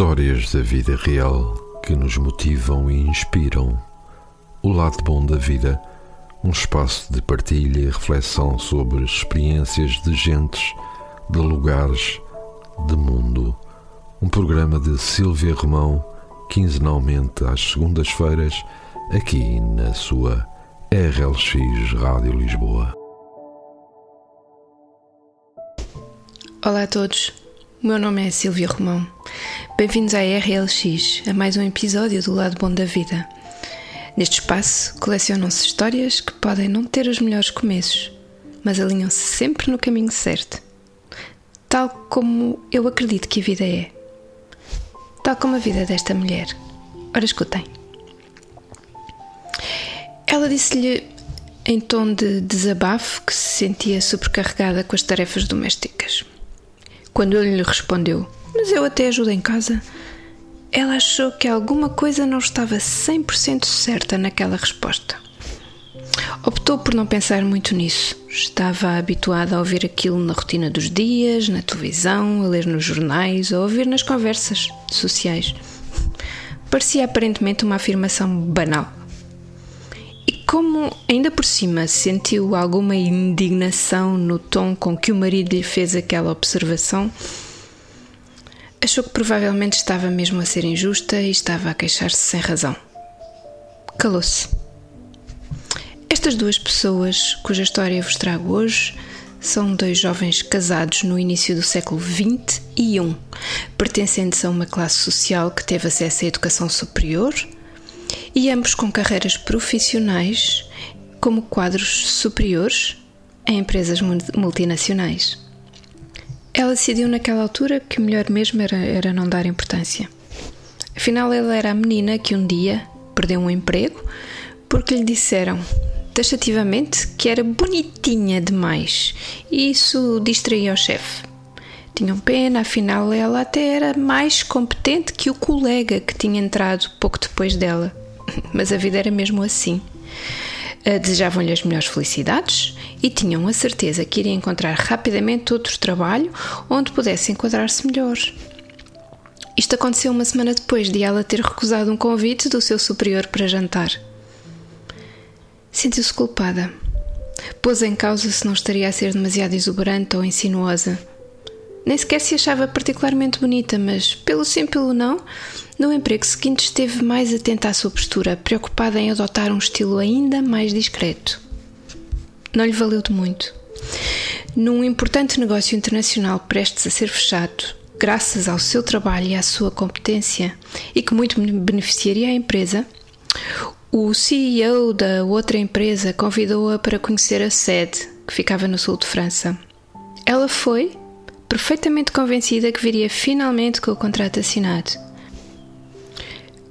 Histórias da vida real que nos motivam e inspiram. O lado bom da vida, um espaço de partilha e reflexão sobre experiências de gentes, de lugares, de mundo. Um programa de Silvia Romão, quinzenalmente às segundas-feiras, aqui na sua RLX Rádio Lisboa. Olá a todos, o meu nome é Silvia Romão. Bem-vindos à RLX, a mais um episódio do Lado Bom da Vida. Neste espaço colecionam-se histórias que podem não ter os melhores começos, mas alinham-se sempre no caminho certo. Tal como eu acredito que a vida é. Tal como a vida desta mulher. Ora, escutem. Ela disse-lhe em tom de desabafo que se sentia sobrecarregada com as tarefas domésticas. Quando ele lhe respondeu: Mas eu até ajudo em casa, ela achou que alguma coisa não estava 100% certa naquela resposta. Optou por não pensar muito nisso. Estava habituada a ouvir aquilo na rotina dos dias, na televisão, a ler nos jornais, a ouvir nas conversas sociais. Parecia aparentemente uma afirmação banal. E como ainda por cima sentiu alguma indignação no tom com que o marido lhe fez aquela observação, achou que provavelmente estava mesmo a ser injusta e estava a queixar-se sem razão. Calou-se. Estas duas pessoas, cuja história vos trago hoje, são dois jovens casados no início do século XX e I, pertencentes a uma classe social que teve acesso à educação superior e ambos com carreiras profissionais como quadros superiores em empresas multinacionais. Ela decidiu naquela altura que o melhor mesmo era, era não dar importância. Afinal, ela era a menina que um dia perdeu um emprego porque lhe disseram taxativamente que era bonitinha demais e isso distraía o chefe. Tinham pena, afinal, ela até era mais competente que o colega que tinha entrado pouco depois dela. Mas a vida era mesmo assim. Eh, desejavam-lhe as melhores felicidades e tinham a certeza que iria encontrar rapidamente outro trabalho onde pudesse enquadrar-se melhor. Isto aconteceu uma semana depois de ela ter recusado um convite do seu superior para jantar. Sentiu-se culpada. Pôs em causa se não estaria a ser demasiado exuberante ou insinuosa. Nem sequer se achava particularmente bonita, mas, pelo sim, pelo não, no emprego seguinte esteve mais atenta à sua postura, preocupada em adotar um estilo ainda mais discreto. Não lhe valeu de muito. Num importante negócio internacional prestes a ser fechado, graças ao seu trabalho e à sua competência, e que muito beneficiaria a empresa, o CEO da outra empresa convidou-a para conhecer a sede, que ficava no sul de França. Ela foi, perfeitamente convencida que viria finalmente com o contrato assinado.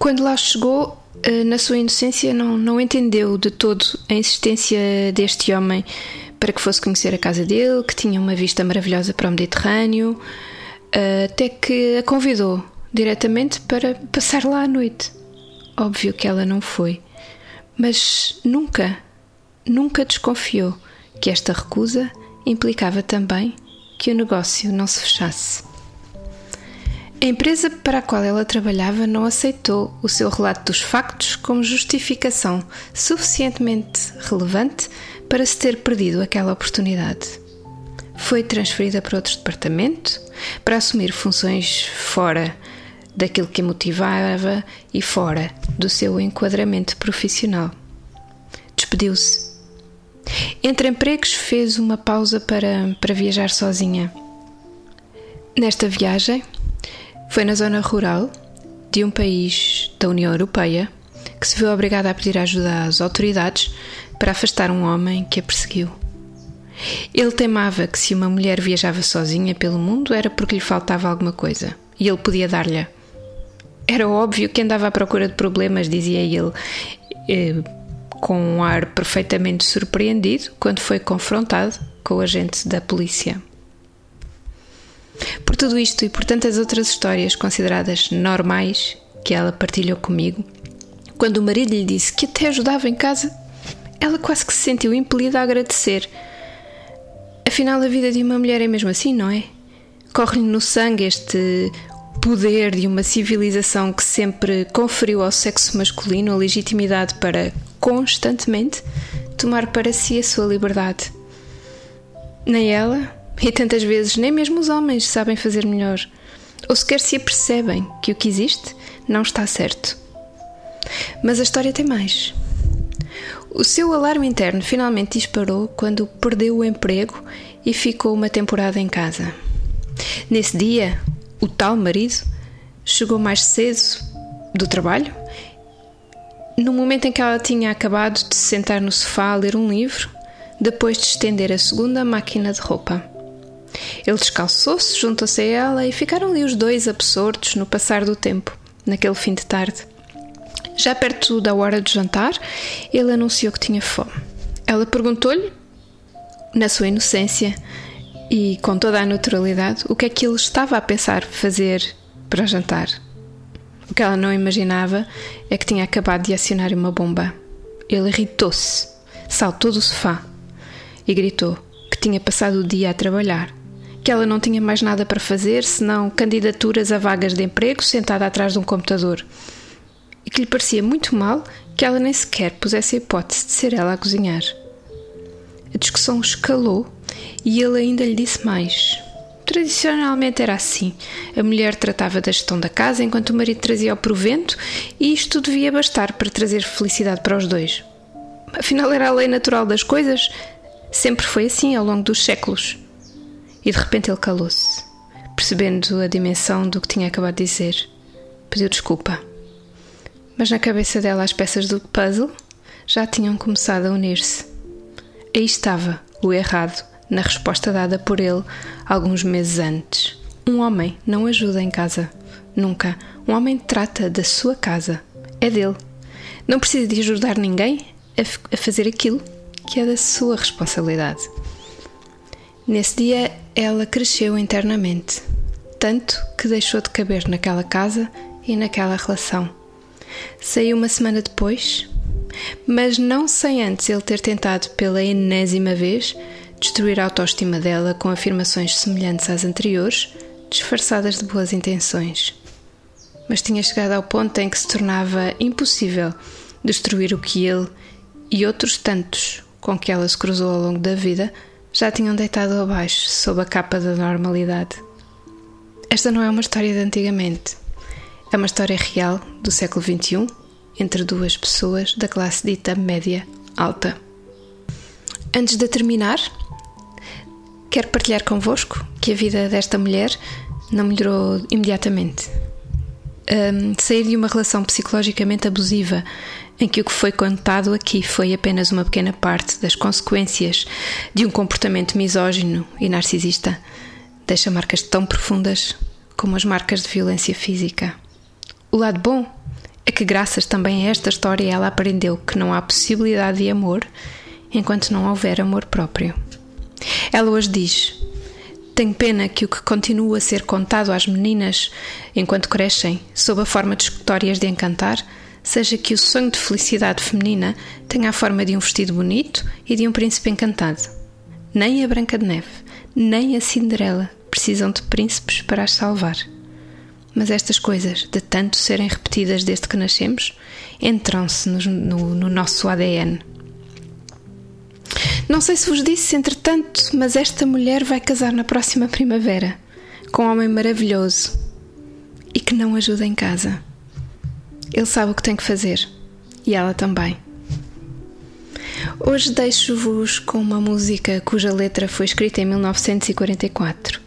Quando lá chegou, eh, na sua inocência, não, não entendeu de todo a insistência deste homem para que fosse conhecer a casa dele, que tinha uma vista maravilhosa para o Mediterrâneo, eh, até que a convidou diretamente para passar lá à noite. Óbvio que ela não foi, mas nunca, nunca desconfiou que esta recusa implicava também que o negócio não se fechasse. A empresa para a qual ela trabalhava não aceitou o seu relato dos factos como justificação suficientemente relevante para se ter perdido aquela oportunidade. Foi transferida para outro departamento para assumir funções fora daquilo que a motivava e fora do seu enquadramento profissional. Despediu-se. Entre empregos, fez uma pausa para, para viajar sozinha. Nesta viagem, foi na zona rural de um país da União Europeia que se viu obrigada a pedir ajuda às autoridades para afastar um homem que a perseguiu. Ele temava que se uma mulher viajava sozinha pelo mundo era porque lhe faltava alguma coisa e ele podia dar-lhe. Era óbvio que andava à procura de problemas, dizia ele, eh, com um ar perfeitamente surpreendido quando foi confrontado com o agente da polícia. Por tudo isto e por tantas outras histórias consideradas normais que ela partilhou comigo, quando o marido lhe disse que até ajudava em casa, ela quase que se sentiu impelida a agradecer. Afinal, a vida de uma mulher é mesmo assim, não é? Corre-lhe no sangue este poder de uma civilização que sempre conferiu ao sexo masculino a legitimidade para constantemente tomar para si a sua liberdade. Nem ela, e tantas vezes nem mesmo os homens sabem fazer melhor, ou sequer se apercebem que o que existe não está certo. Mas a história tem mais. O seu alarme interno finalmente disparou quando perdeu o emprego e ficou uma temporada em casa. Nesse dia, o tal marido chegou mais cedo do trabalho. No momento em que ela tinha acabado de se sentar no sofá a ler um livro, depois de estender a segunda máquina de roupa. Ele descalçou-se, juntou-se a ela e ficaram ali os dois absortos no passar do tempo, naquele fim de tarde. Já perto da hora de jantar, ele anunciou que tinha fome. Ela perguntou-lhe, na sua inocência e com toda a naturalidade, o que é que ele estava a pensar fazer para jantar. O que ela não imaginava é que tinha acabado de acionar uma bomba. Ele irritou-se, saltou do sofá e gritou que tinha passado o dia a trabalhar, que ela não tinha mais nada para fazer senão candidaturas a vagas de emprego sentada atrás de um computador e que lhe parecia muito mal que ela nem sequer pusesse a hipótese de ser ela a cozinhar. A discussão escalou e ele ainda lhe disse mais. Tradicionalmente era assim. A mulher tratava da gestão da casa enquanto o marido trazia o provento e isto devia bastar para trazer felicidade para os dois. Afinal, era a lei natural das coisas. Sempre foi assim ao longo dos séculos. E de repente ele calou-se, percebendo a dimensão do que tinha acabado de dizer. Pediu desculpa. Mas na cabeça dela as peças do puzzle já tinham começado a unir-se. Aí estava o errado na resposta dada por ele alguns meses antes. Um homem não ajuda em casa. Nunca. Um homem trata da sua casa. É dele. Não precisa de ajudar ninguém a, a fazer aquilo que é da sua responsabilidade. Nesse dia, ela cresceu internamente, tanto que deixou de caber naquela casa e naquela relação. Saiu uma semana depois, mas não sem antes ele ter tentado pela enésima vez destruir a autoestima dela com afirmações semelhantes às anteriores, disfarçadas de boas intenções. Mas tinha chegado ao ponto em que se tornava impossível destruir o que ele e outros tantos com que ela se cruzou ao longo da vida já tinham deitado abaixo sob a capa da normalidade. Esta não é uma história de antigamente. É uma história real do século XXI entre duas pessoas da classe dita média alta. Antes de terminar, Quero partilhar convosco que a vida desta mulher não melhorou imediatamente. Um, sair de uma relação psicologicamente abusiva, em que o que foi contado aqui foi apenas uma pequena parte das consequências de um comportamento misógino e narcisista, deixa marcas tão profundas como as marcas de violência física. O lado bom é que, graças também a esta história, ela aprendeu que não há possibilidade de amor enquanto não houver amor próprio. Ela hoje diz: Tenho pena que o que continua a ser contado às meninas enquanto crescem, sob a forma de histórias de encantar, seja que o sonho de felicidade feminina tenha a forma de um vestido bonito e de um príncipe encantado. Nem a Branca de Neve, nem a Cinderela precisam de príncipes para as salvar. Mas estas coisas, de tanto serem repetidas desde que nascemos, entram-se no, no, no nosso ADN. Não sei se vos disse, entretanto, mas esta mulher vai casar na próxima primavera com um homem maravilhoso e que não ajuda em casa. Ele sabe o que tem que fazer e ela também. Hoje deixo-vos com uma música cuja letra foi escrita em 1944.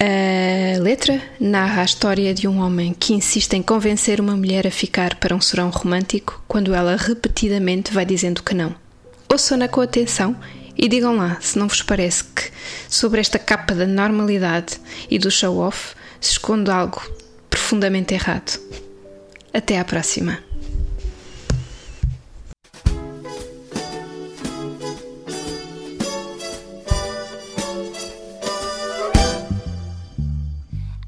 A letra narra a história de um homem que insiste em convencer uma mulher a ficar para um serão romântico quando ela repetidamente vai dizendo que não. Ouçam-na com atenção e digam lá se não vos parece que, sobre esta capa da normalidade e do show-off, se esconde algo profundamente errado. Até à próxima.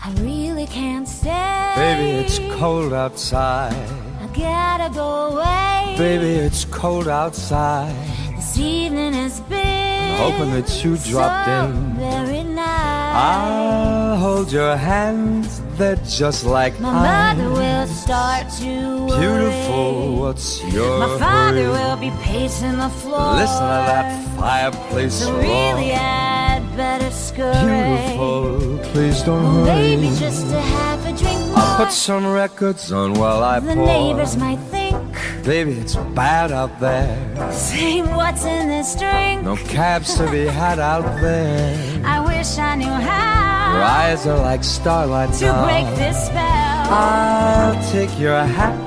I really can't stay. Baby, it's cold outside. I gotta go away. Baby, it's cold outside. This evening has been hoping that you dropped in. I'll hold your hands, they're just like My ice. mother will start to worry. Beautiful, what's your My father hurry? will be pacing the floor. Listen to that fireplace So roar. really, I'd better scurry. Beautiful, please don't Well, hurry. maybe just to have a drink more. I'll put some records on while I the pour. neighbors might think, Baby, it's bad out there. saying what's in this drink. No cabs to be had out there. I wish I knew Your eyes are like starlight to now. break this spell. I'll take your hat.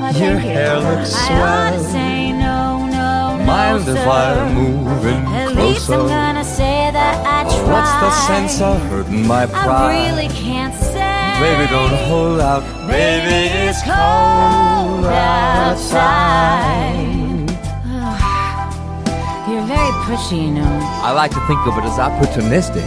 Oh, your thank you. hair looks I swell. to say no, no, no, Mind if sir. I move in At least I'm closer? gonna say that I tried. What's the sense of hurting my pride? I really can't say. Baby, don't hold out. Baby, it's cold outside. You're very pushy, you know. I like to think of it as opportunistic.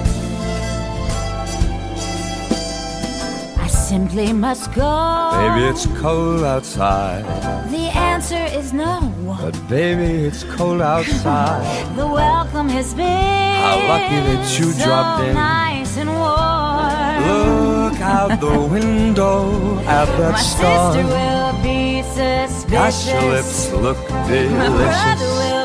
I simply must go. Baby, it's cold outside. The answer is no. But baby, it's cold outside. The welcome has been How lucky that you so dropped in. nice and warm. Look out the window at that My storm. sister will be suspicious. Gosh, your lips look My delicious.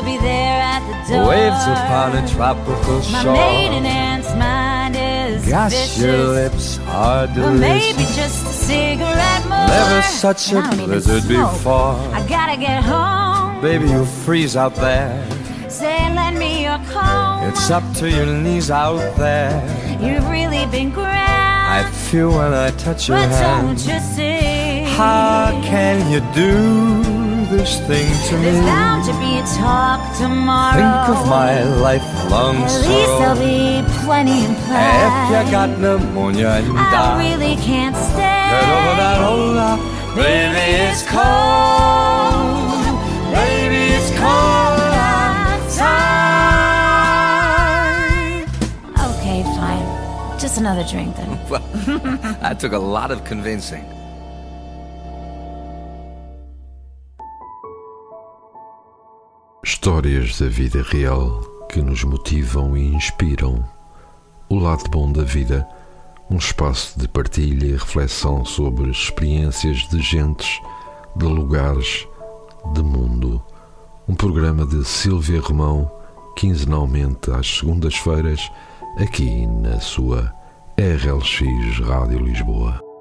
Will be there at the door. Waves upon a tropical My shore. maiden aunt's mind is Gosh, vicious. your lips are Or maybe delicious. just a cigarette more. Never such a blizzard before. I gotta get home. Baby, you'll freeze out there. Say, lend me your comb. It's up to your knees out there. You've really been grand. I feel when I touch your but hand. don't you see? How can you do this thing to me? There's bound to be a talk tomorrow. Think of my lifelong At least there'll be plenty in play. If you got pneumonia and I die, really can't stay. get over that old. Baby, it's cold. Baby, it's cold outside. Okay, fine. Just another drink then. Well, that took a lot of convincing. Histórias da vida real que nos motivam e inspiram. O lado bom da vida, um espaço de partilha e reflexão sobre experiências de gentes, de lugares, de mundo. Um programa de Silvia Romão, quinzenalmente às segundas-feiras, aqui na sua RLX Rádio Lisboa.